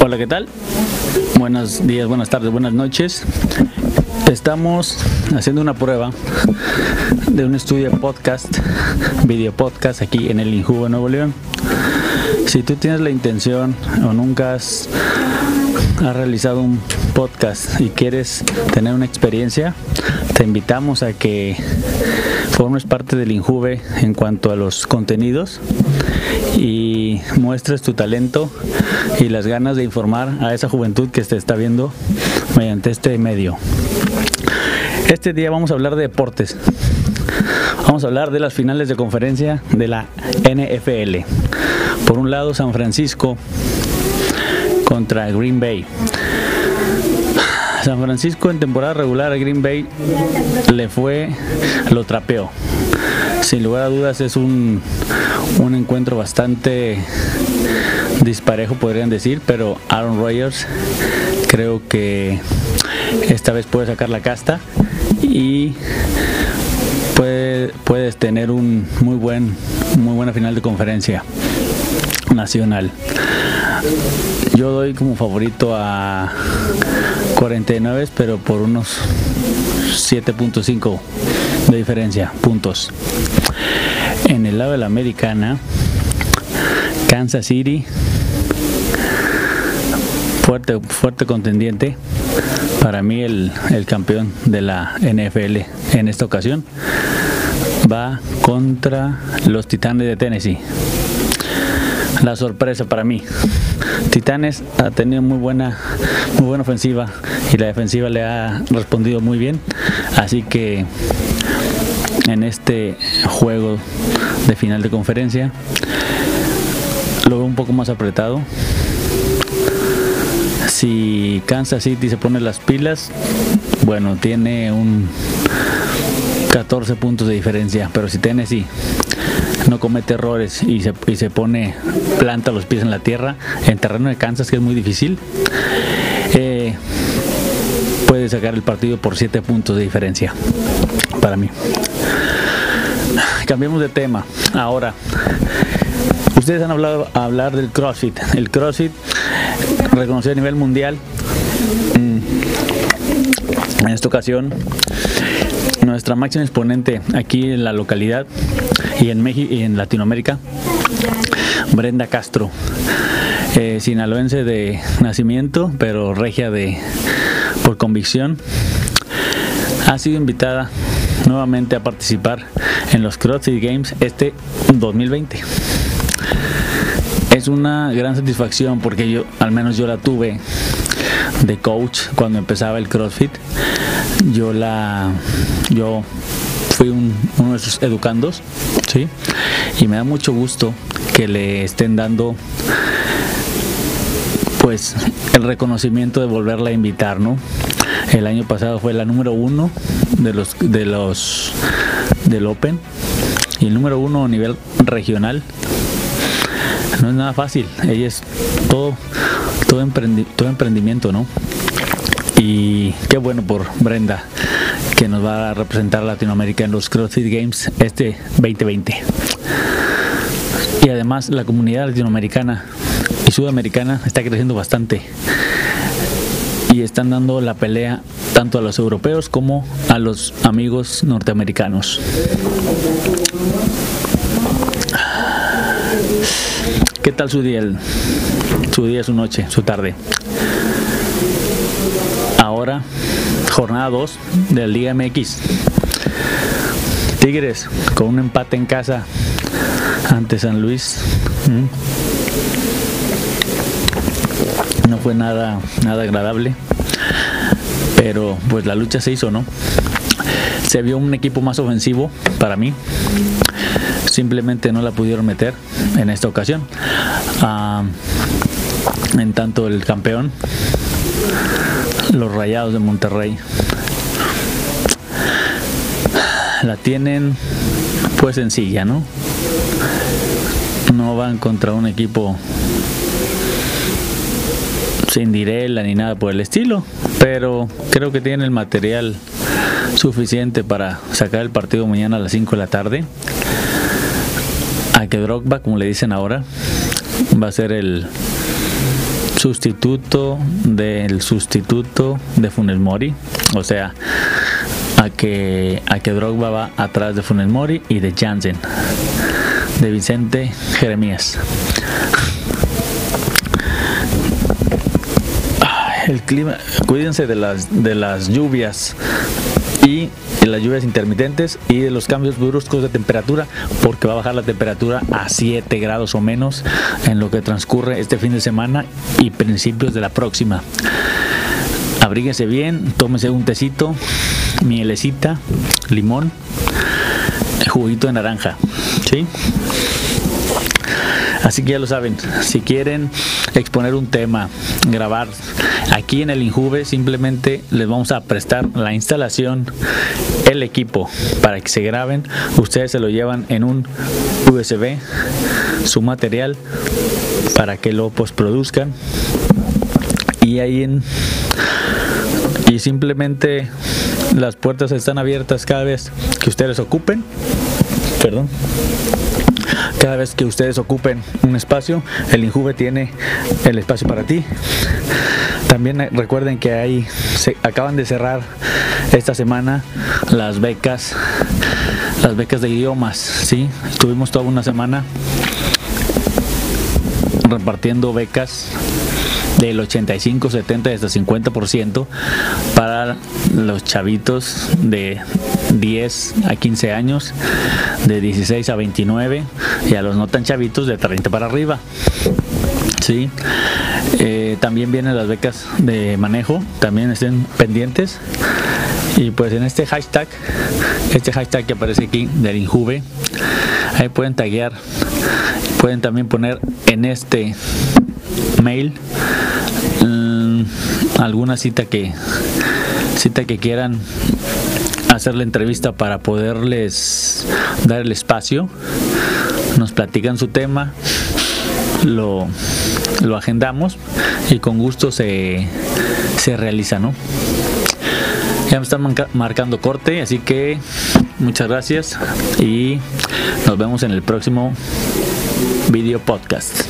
Hola, ¿qué tal? Buenos días, buenas tardes, buenas noches. Estamos haciendo una prueba de un estudio podcast, video podcast aquí en el Injubo Nuevo León. Si tú tienes la intención o nunca has realizado un podcast y quieres tener una experiencia, te invitamos a que formes parte del Injuve en cuanto a los contenidos y muestres tu talento y las ganas de informar a esa juventud que se está viendo mediante este medio. Este día vamos a hablar de deportes. Vamos a hablar de las finales de conferencia de la NFL. Por un lado, San Francisco contra Green Bay. San Francisco en temporada regular a Green Bay le fue, lo trapeó. Sin lugar a dudas es un, un encuentro bastante disparejo podrían decir, pero Aaron Rodgers creo que esta vez puede sacar la casta y puede, puedes tener un muy buen muy buena final de conferencia nacional. Yo doy como favorito a 49, pero por unos 7.5 de diferencia, puntos. En el lado de la americana, Kansas City, fuerte, fuerte contendiente. Para mí el, el campeón de la NFL en esta ocasión va contra los Titanes de Tennessee. La sorpresa para mí. Titanes ha tenido muy buena, muy buena ofensiva y la defensiva le ha respondido muy bien. Así que en este juego de final de conferencia lo veo un poco más apretado. Si Kansas City se pone las pilas, bueno, tiene un 14 puntos de diferencia, pero si Tennessee no comete errores y se, y se pone, planta los pies en la tierra, en terreno de Kansas, que es muy difícil, eh, puede sacar el partido por 7 puntos de diferencia para mí. Cambiemos de tema. Ahora, ustedes han hablado hablar del CrossFit. El CrossFit reconocido a nivel mundial. En esta ocasión, nuestra máxima exponente aquí en la localidad y en México y en Latinoamérica, Brenda Castro, eh, sinaloense de nacimiento, pero regia de por convicción, ha sido invitada nuevamente a participar en los CrossFit Games este 2020. Es una gran satisfacción porque yo, al menos yo la tuve de coach cuando empezaba el CrossFit. Yo la, yo fui un, uno de sus educandos, sí, y me da mucho gusto que le estén dando, pues, el reconocimiento de volverla a invitar, ¿no? El año pasado fue la número uno de los de los del Open y el número uno a nivel regional. No es nada fácil. Ella es todo todo, emprendi todo emprendimiento, ¿no? Y qué bueno por Brenda que nos va a representar a Latinoamérica en los CrossFit Games este 2020. Y además la comunidad latinoamericana y sudamericana está creciendo bastante y están dando la pelea tanto a los europeos como a los amigos norteamericanos. ¿Qué tal su día? Su día, su noche, su tarde. Ahora, jornada 2 del Liga MX. Tigres con un empate en casa ante San Luis. No fue nada, nada agradable, pero pues la lucha se hizo, ¿no? Se vio un equipo más ofensivo para mí. Simplemente no la pudieron meter en esta ocasión. Ah, en tanto el campeón, los Rayados de Monterrey, la tienen pues sencilla, ¿no? No van contra un equipo sin direla ni nada por el estilo, pero creo que tienen el material suficiente para sacar el partido mañana a las 5 de la tarde. A que Drogba, como le dicen ahora, va a ser el sustituto del sustituto de Funes Mori, o sea, a que a que Drogba va atrás de Funes Mori y de Jansen, de Vicente Jeremías. El clima, cuídense de las de las lluvias y de las lluvias intermitentes y de los cambios bruscos de temperatura porque va a bajar la temperatura a 7 grados o menos en lo que transcurre este fin de semana y principios de la próxima. Abríguese bien, tómese un tecito, mielecita, limón, juguito de naranja, ¿sí? Así que ya lo saben, si quieren exponer un tema, grabar aquí en el Injuve, simplemente les vamos a prestar la instalación, el equipo para que se graben. Ustedes se lo llevan en un USB, su material, para que lo postproduzcan. Y ahí en. Y simplemente las puertas están abiertas cada vez que ustedes ocupen. Perdón cada vez que ustedes ocupen un espacio, el Injuve tiene el espacio para ti. También eh, recuerden que ahí se acaban de cerrar esta semana las becas, las becas de idiomas, ¿sí? Tuvimos toda una semana repartiendo becas del 85, 70 hasta 50% para los chavitos de 10 a 15 años, de 16 a 29 y a los no tan chavitos de 30 para arriba. Sí. Eh, también vienen las becas de manejo, también estén pendientes. Y pues en este hashtag, este hashtag que aparece aquí del Injuve, ahí pueden taguear, pueden también poner en este mail mm, alguna cita que cita que quieran hacer la entrevista para poderles dar el espacio. Nos platican su tema, lo, lo agendamos y con gusto se, se realiza, ¿no? Ya me están marcando corte, así que muchas gracias y nos vemos en el próximo video podcast.